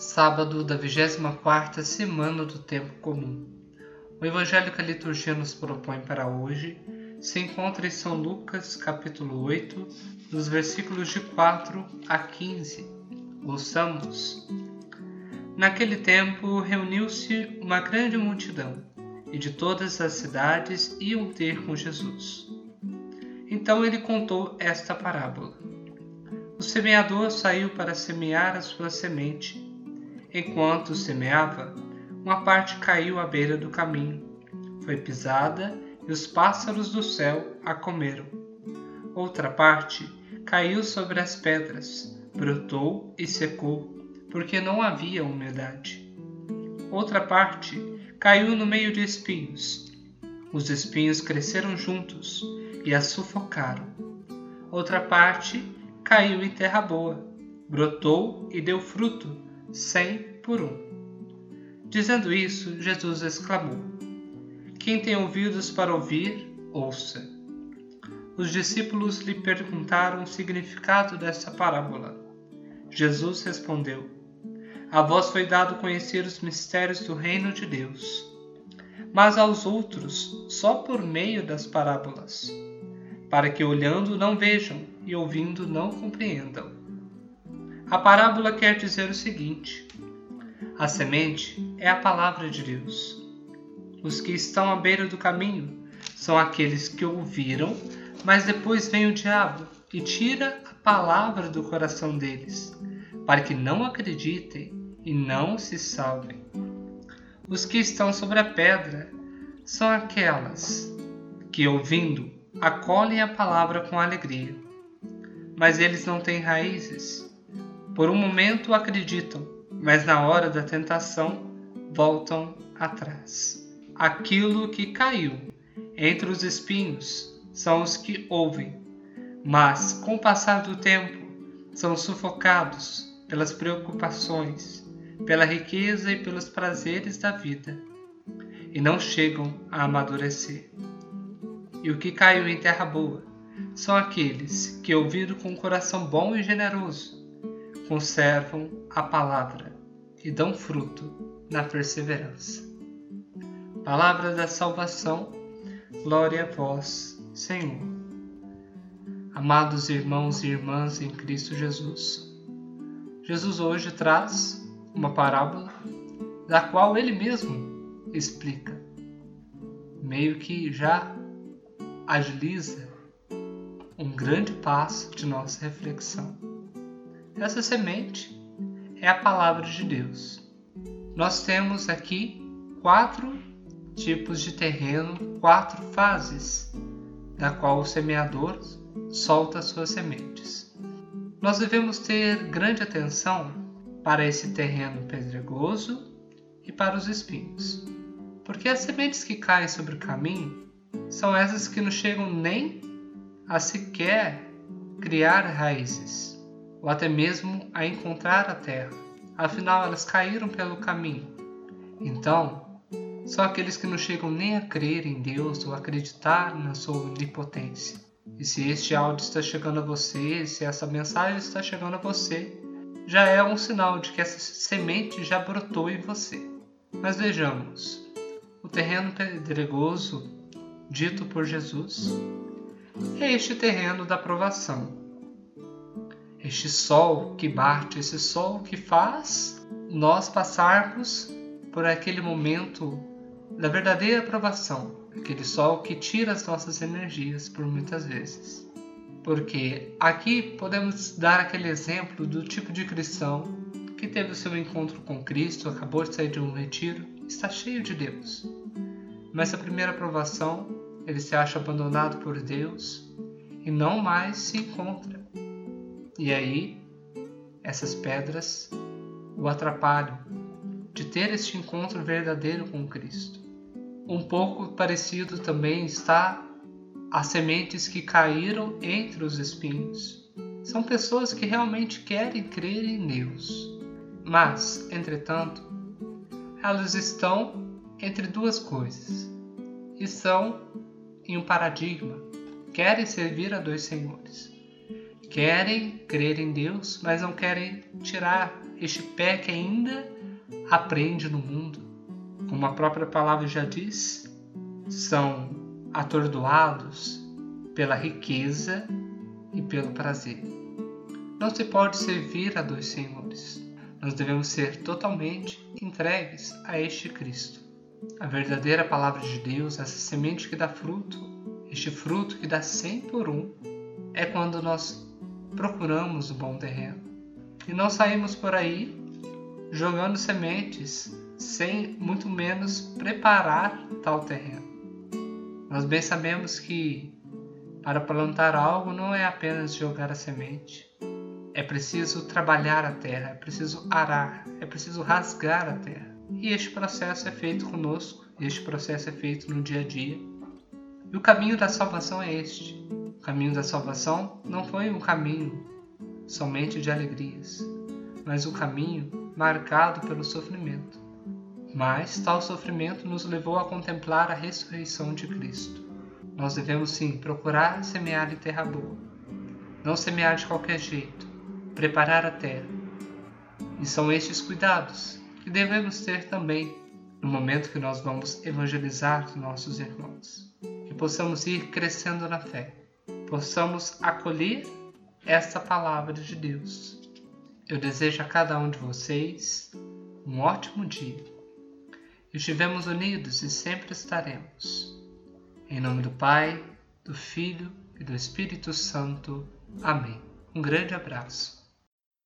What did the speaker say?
Sábado da 24 semana do tempo comum. O evangelho que a liturgia nos propõe para hoje se encontra em São Lucas, capítulo 8, dos versículos de 4 a 15. Ouçamos. Naquele tempo reuniu-se uma grande multidão, e de todas as cidades iam ter com Jesus. Então ele contou esta parábola. O semeador saiu para semear a sua semente Enquanto semeava, uma parte caiu à beira do caminho. Foi pisada e os pássaros do céu a comeram. Outra parte caiu sobre as pedras, brotou e secou, porque não havia umidade. Outra parte caiu no meio de espinhos. Os espinhos cresceram juntos e a sufocaram. Outra parte caiu em terra boa, brotou e deu fruto cem por um. Dizendo isso, Jesus exclamou: Quem tem ouvidos para ouvir, ouça. Os discípulos lhe perguntaram o significado dessa parábola. Jesus respondeu: A vós foi dado conhecer os mistérios do reino de Deus, mas aos outros só por meio das parábolas, para que olhando não vejam e ouvindo não compreendam. A parábola quer dizer o seguinte: a semente é a palavra de Deus. Os que estão à beira do caminho são aqueles que ouviram, mas depois vem o diabo e tira a palavra do coração deles, para que não acreditem e não se salvem. Os que estão sobre a pedra são aquelas que, ouvindo, acolhem a palavra com alegria, mas eles não têm raízes por um momento acreditam, mas na hora da tentação voltam atrás. Aquilo que caiu entre os espinhos são os que ouvem, mas com o passar do tempo são sufocados pelas preocupações, pela riqueza e pelos prazeres da vida e não chegam a amadurecer. E o que caiu em terra boa são aqueles que ouviram com um coração bom e generoso conservam a palavra e dão fruto na perseverança. Palavra da salvação, glória a vós, Senhor. Amados irmãos e irmãs em Cristo Jesus, Jesus hoje traz uma parábola da qual ele mesmo explica, meio que já agiliza um grande passo de nossa reflexão. Essa semente é a palavra de Deus. Nós temos aqui quatro tipos de terreno, quatro fases, da qual o semeador solta suas sementes. Nós devemos ter grande atenção para esse terreno pedregoso e para os espinhos, porque as sementes que caem sobre o caminho são essas que não chegam nem a sequer criar raízes ou até mesmo a encontrar a terra, afinal elas caíram pelo caminho. Então, são aqueles que não chegam nem a crer em Deus ou acreditar na sua onipotência. E se este áudio está chegando a você, se essa mensagem está chegando a você, já é um sinal de que essa semente já brotou em você. Mas vejamos, o terreno pedregoso dito por Jesus é este terreno da provação, este sol que bate, esse sol que faz nós passarmos por aquele momento da verdadeira aprovação, aquele sol que tira as nossas energias por muitas vezes. Porque aqui podemos dar aquele exemplo do tipo de cristão que teve o seu encontro com Cristo, acabou de sair de um retiro, está cheio de Deus. Mas a primeira aprovação, ele se acha abandonado por Deus e não mais se encontra. E aí, essas pedras o atrapalham de ter este encontro verdadeiro com Cristo. Um pouco parecido também está as sementes que caíram entre os espinhos. São pessoas que realmente querem crer em Deus, mas, entretanto, elas estão entre duas coisas. Estão em um paradigma, querem servir a dois senhores querem crer em Deus, mas não querem tirar este pé que ainda aprende no mundo. Como a própria palavra já diz, são atordoados pela riqueza e pelo prazer. Não se pode servir a dois senhores. Nós devemos ser totalmente entregues a este Cristo. A verdadeira palavra de Deus, essa semente que dá fruto, este fruto que dá cem por um, é quando nós procuramos o bom terreno. E não saímos por aí jogando sementes sem muito menos preparar tal terreno. Nós bem sabemos que para plantar algo não é apenas jogar a semente. É preciso trabalhar a terra, é preciso arar, é preciso rasgar a terra. E este processo é feito conosco, este processo é feito no dia a dia. E o caminho da salvação é este. Caminho da salvação não foi um caminho somente de alegrias, mas um caminho marcado pelo sofrimento. Mas tal sofrimento nos levou a contemplar a ressurreição de Cristo. Nós devemos sim procurar semear em terra boa, não semear de qualquer jeito, preparar a terra. E são estes cuidados que devemos ter também no momento que nós vamos evangelizar nossos irmãos. Que possamos ir crescendo na fé, possamos acolher esta palavra de Deus. Eu desejo a cada um de vocês um ótimo dia Estivemos unidos e sempre estaremos. Em nome do Pai, do Filho e do Espírito Santo. Amém. Um grande abraço.